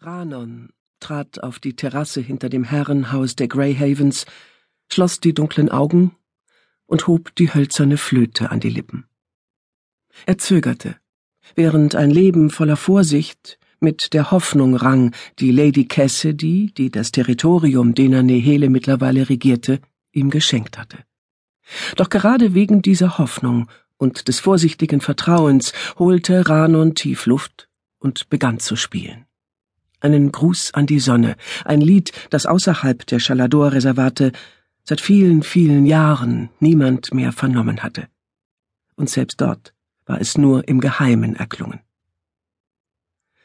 Ranon trat auf die Terrasse hinter dem Herrenhaus der Greyhavens, schloss die dunklen Augen und hob die hölzerne Flöte an die Lippen. Er zögerte, während ein Leben voller Vorsicht mit der Hoffnung rang, die Lady Cassidy, die das Territorium, den er Nehele mittlerweile regierte, ihm geschenkt hatte. Doch gerade wegen dieser Hoffnung und des vorsichtigen Vertrauens holte Ranon tief Luft und begann zu spielen einen Gruß an die Sonne, ein Lied, das außerhalb der Chalador-Reservate seit vielen, vielen Jahren niemand mehr vernommen hatte. Und selbst dort war es nur im Geheimen erklungen.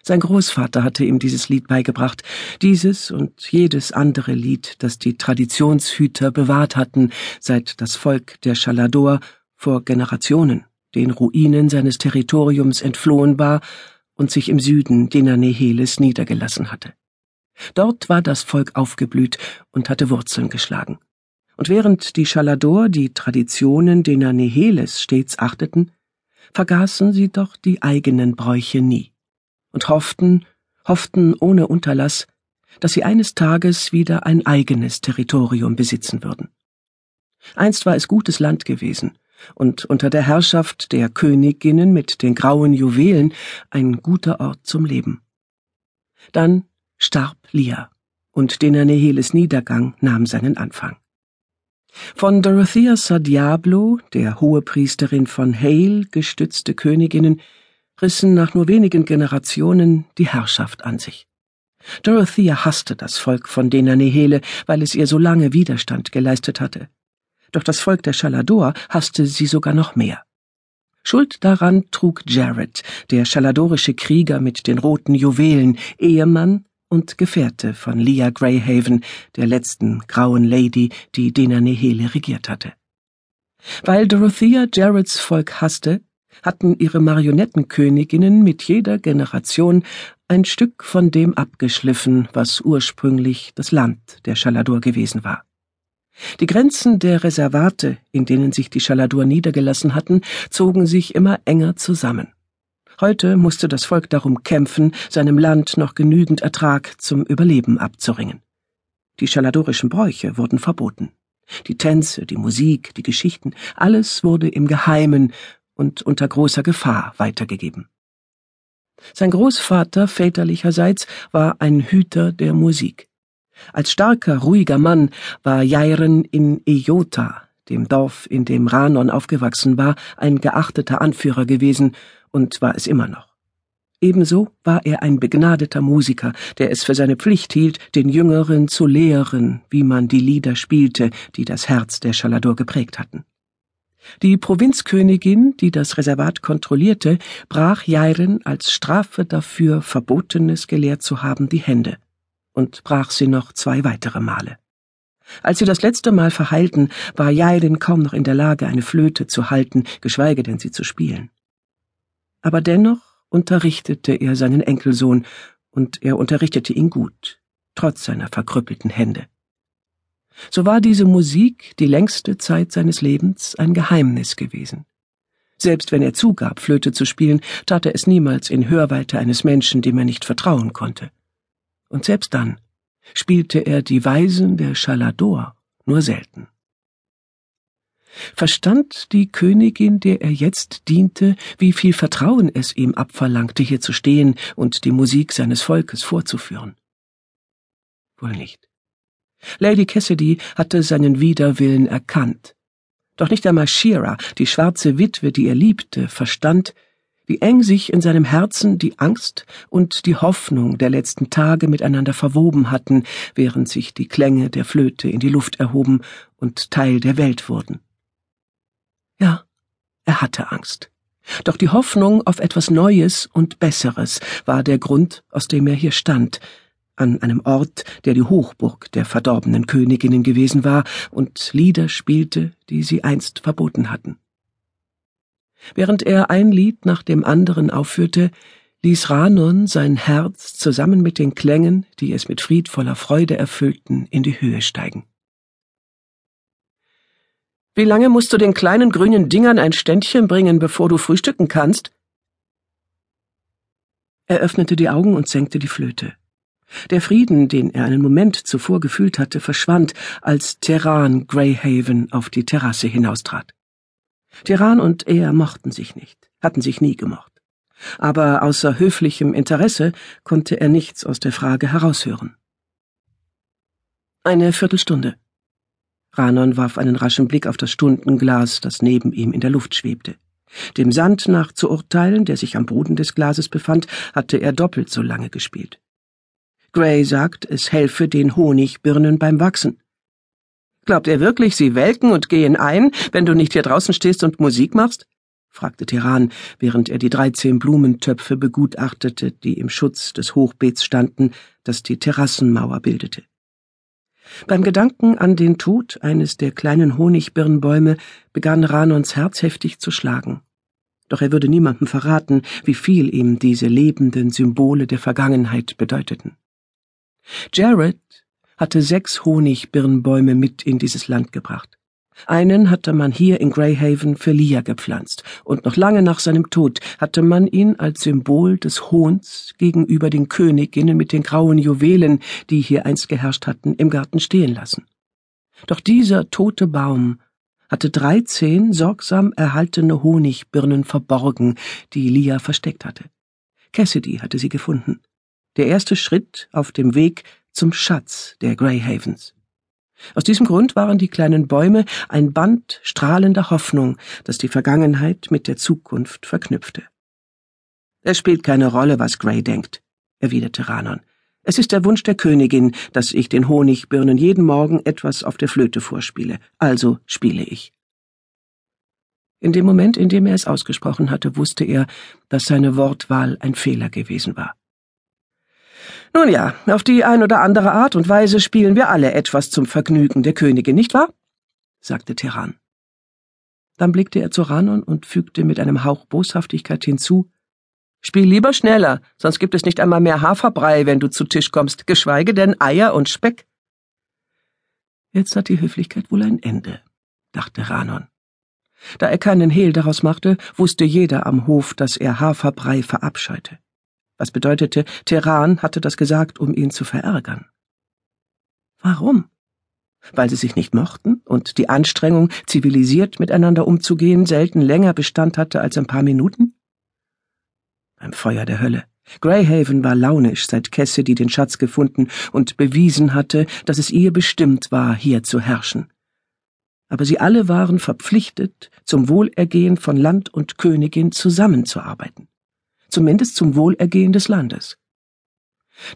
Sein Großvater hatte ihm dieses Lied beigebracht, dieses und jedes andere Lied, das die Traditionshüter bewahrt hatten, seit das Volk der Chalador vor Generationen den Ruinen seines Territoriums entflohen war und sich im Süden Neheles niedergelassen hatte. Dort war das Volk aufgeblüht und hatte Wurzeln geschlagen. Und während die Chalador die Traditionen Neheles stets achteten, vergaßen sie doch die eigenen Bräuche nie und hofften, hofften ohne Unterlass, dass sie eines Tages wieder ein eigenes Territorium besitzen würden. Einst war es gutes Land gewesen, und unter der Herrschaft der Königinnen mit den grauen Juwelen ein guter Ort zum Leben. Dann starb Lia, und Denaneheles Niedergang nahm seinen Anfang. Von Dorothea Sadiablo, der Hohepriesterin von Hale, gestützte Königinnen, rissen nach nur wenigen Generationen die Herrschaft an sich. Dorothea hasste das Volk von Denanehele, weil es ihr so lange Widerstand geleistet hatte doch das Volk der Chalador hasste sie sogar noch mehr. Schuld daran trug Jared, der chaladorische Krieger mit den roten Juwelen, Ehemann und Gefährte von Leah Greyhaven, der letzten grauen Lady, die Denanehele regiert hatte. Weil Dorothea Jareds Volk hasste, hatten ihre Marionettenköniginnen mit jeder Generation ein Stück von dem abgeschliffen, was ursprünglich das Land der Chalador gewesen war. Die Grenzen der Reservate, in denen sich die Chaladur niedergelassen hatten, zogen sich immer enger zusammen. Heute musste das Volk darum kämpfen, seinem Land noch genügend Ertrag zum Überleben abzuringen. Die chaladorischen Bräuche wurden verboten. Die Tänze, die Musik, die Geschichten, alles wurde im Geheimen und unter großer Gefahr weitergegeben. Sein Großvater väterlicherseits war ein Hüter der Musik. Als starker, ruhiger Mann war Jairen in Eyota, dem Dorf, in dem Ranon aufgewachsen war, ein geachteter Anführer gewesen und war es immer noch. Ebenso war er ein begnadeter Musiker, der es für seine Pflicht hielt, den Jüngeren zu lehren, wie man die Lieder spielte, die das Herz der Chalador geprägt hatten. Die Provinzkönigin, die das Reservat kontrollierte, brach Jairen als Strafe dafür, Verbotenes gelehrt zu haben, die Hände und brach sie noch zwei weitere Male. Als sie das letzte Mal verheilten, war Jailin kaum noch in der Lage, eine Flöte zu halten, geschweige denn sie zu spielen. Aber dennoch unterrichtete er seinen Enkelsohn, und er unterrichtete ihn gut, trotz seiner verkrüppelten Hände. So war diese Musik die längste Zeit seines Lebens ein Geheimnis gewesen. Selbst wenn er zugab, Flöte zu spielen, tat er es niemals in Hörweite eines Menschen, dem er nicht vertrauen konnte und selbst dann spielte er die Weisen der Chalador nur selten. Verstand die Königin, der er jetzt diente, wie viel Vertrauen es ihm abverlangte, hier zu stehen und die Musik seines Volkes vorzuführen? Wohl nicht. Lady Cassidy hatte seinen Widerwillen erkannt. Doch nicht einmal Shira, die schwarze Witwe, die er liebte, verstand, wie eng sich in seinem Herzen die Angst und die Hoffnung der letzten Tage miteinander verwoben hatten, während sich die Klänge der Flöte in die Luft erhoben und Teil der Welt wurden. Ja, er hatte Angst. Doch die Hoffnung auf etwas Neues und Besseres war der Grund, aus dem er hier stand, an einem Ort, der die Hochburg der verdorbenen Königinnen gewesen war und Lieder spielte, die sie einst verboten hatten. Während er ein Lied nach dem anderen aufführte, ließ Ranon sein Herz zusammen mit den Klängen, die es mit friedvoller Freude erfüllten, in die Höhe steigen. Wie lange musst du den kleinen grünen Dingern ein Ständchen bringen, bevor du frühstücken kannst? Er öffnete die Augen und senkte die Flöte. Der Frieden, den er einen Moment zuvor gefühlt hatte, verschwand, als Terran Greyhaven auf die Terrasse hinaustrat. Terran und er mochten sich nicht, hatten sich nie gemocht. Aber außer höflichem Interesse konnte er nichts aus der Frage heraushören. Eine Viertelstunde. Ranon warf einen raschen Blick auf das Stundenglas, das neben ihm in der Luft schwebte. Dem Sand nach zu urteilen, der sich am Boden des Glases befand, hatte er doppelt so lange gespielt. Gray sagt, es helfe den Honigbirnen beim Wachsen. Glaubt er wirklich, sie welken und gehen ein, wenn du nicht hier draußen stehst und Musik machst? fragte Teran, während er die dreizehn Blumentöpfe begutachtete, die im Schutz des Hochbeets standen, das die Terrassenmauer bildete. Beim Gedanken an den Tod eines der kleinen Honigbirnbäume begann Ranons Herz heftig zu schlagen. Doch er würde niemandem verraten, wie viel ihm diese lebenden Symbole der Vergangenheit bedeuteten. Jared hatte sechs Honigbirnbäume mit in dieses Land gebracht. Einen hatte man hier in Greyhaven für Lia gepflanzt, und noch lange nach seinem Tod hatte man ihn als Symbol des Hohns gegenüber den Königinnen mit den grauen Juwelen, die hier einst geherrscht hatten, im Garten stehen lassen. Doch dieser tote Baum hatte dreizehn sorgsam erhaltene Honigbirnen verborgen, die Lia versteckt hatte. Cassidy hatte sie gefunden der erste Schritt auf dem Weg zum Schatz der Greyhavens. Aus diesem Grund waren die kleinen Bäume ein Band strahlender Hoffnung, das die Vergangenheit mit der Zukunft verknüpfte. Es spielt keine Rolle, was Grey denkt, erwiderte Ranon. Es ist der Wunsch der Königin, dass ich den Honigbirnen jeden Morgen etwas auf der Flöte vorspiele, also spiele ich. In dem Moment, in dem er es ausgesprochen hatte, wusste er, dass seine Wortwahl ein Fehler gewesen war. Nun ja, auf die ein oder andere Art und Weise spielen wir alle etwas zum Vergnügen der Königin, nicht wahr? sagte Teran. Dann blickte er zu Ranon und fügte mit einem Hauch Boshaftigkeit hinzu Spiel lieber schneller, sonst gibt es nicht einmal mehr Haferbrei, wenn du zu Tisch kommst, geschweige denn Eier und Speck. Jetzt hat die Höflichkeit wohl ein Ende, dachte Ranon. Da er keinen Hehl daraus machte, wusste jeder am Hof, dass er Haferbrei verabscheute was bedeutete, Teheran hatte das gesagt, um ihn zu verärgern. Warum? Weil sie sich nicht mochten und die Anstrengung, zivilisiert miteinander umzugehen, selten länger Bestand hatte als ein paar Minuten? Beim Feuer der Hölle. Greyhaven war launisch, seit Cassidy den Schatz gefunden und bewiesen hatte, dass es ihr bestimmt war, hier zu herrschen. Aber sie alle waren verpflichtet, zum Wohlergehen von Land und Königin zusammenzuarbeiten zumindest zum Wohlergehen des Landes.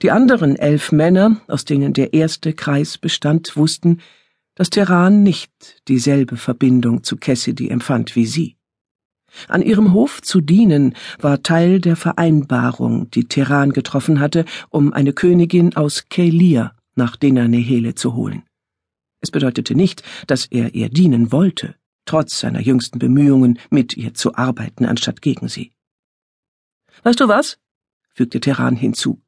Die anderen elf Männer, aus denen der erste Kreis bestand, wussten, dass Terran nicht dieselbe Verbindung zu Cassidy empfand wie sie. An ihrem Hof zu dienen war Teil der Vereinbarung, die Terran getroffen hatte, um eine Königin aus Kelir nach Dinanehele zu holen. Es bedeutete nicht, dass er ihr dienen wollte, trotz seiner jüngsten Bemühungen, mit ihr zu arbeiten, anstatt gegen sie. Weißt du was? fügte Terran hinzu.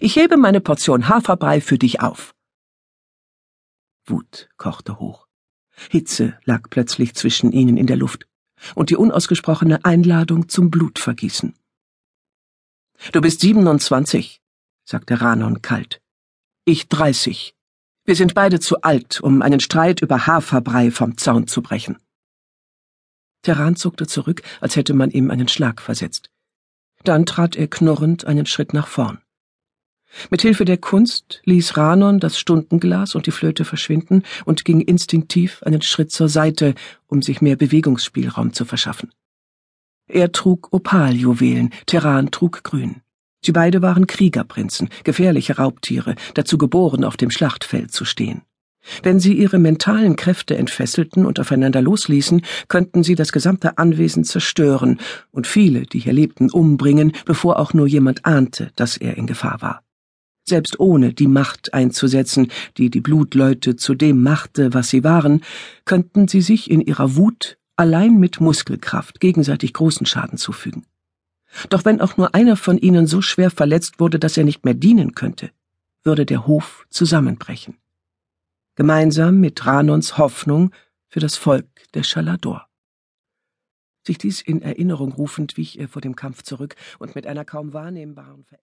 Ich hebe meine Portion Haferbrei für dich auf. Wut kochte hoch. Hitze lag plötzlich zwischen ihnen in der Luft und die unausgesprochene Einladung zum Blutvergießen. Du bist siebenundzwanzig, sagte Ranon kalt. Ich dreißig. Wir sind beide zu alt, um einen Streit über Haferbrei vom Zaun zu brechen. Terran zuckte zurück, als hätte man ihm einen Schlag versetzt. Dann trat er knurrend einen Schritt nach vorn. Mit Hilfe der Kunst ließ Ranon das Stundenglas und die Flöte verschwinden und ging instinktiv einen Schritt zur Seite, um sich mehr Bewegungsspielraum zu verschaffen. Er trug Opaljuwelen, Terran trug grün. Sie beide waren Kriegerprinzen, gefährliche Raubtiere, dazu geboren, auf dem Schlachtfeld zu stehen. Wenn sie ihre mentalen Kräfte entfesselten und aufeinander losließen, könnten sie das gesamte Anwesen zerstören und viele, die hier lebten, umbringen, bevor auch nur jemand ahnte, dass er in Gefahr war. Selbst ohne die Macht einzusetzen, die die Blutleute zu dem machte, was sie waren, könnten sie sich in ihrer Wut allein mit Muskelkraft gegenseitig großen Schaden zufügen. Doch wenn auch nur einer von ihnen so schwer verletzt wurde, dass er nicht mehr dienen könnte, würde der Hof zusammenbrechen gemeinsam mit Ranons Hoffnung für das Volk der Schalador. Sich dies in Erinnerung rufend wich er vor dem Kampf zurück und mit einer kaum wahrnehmbaren Veränderung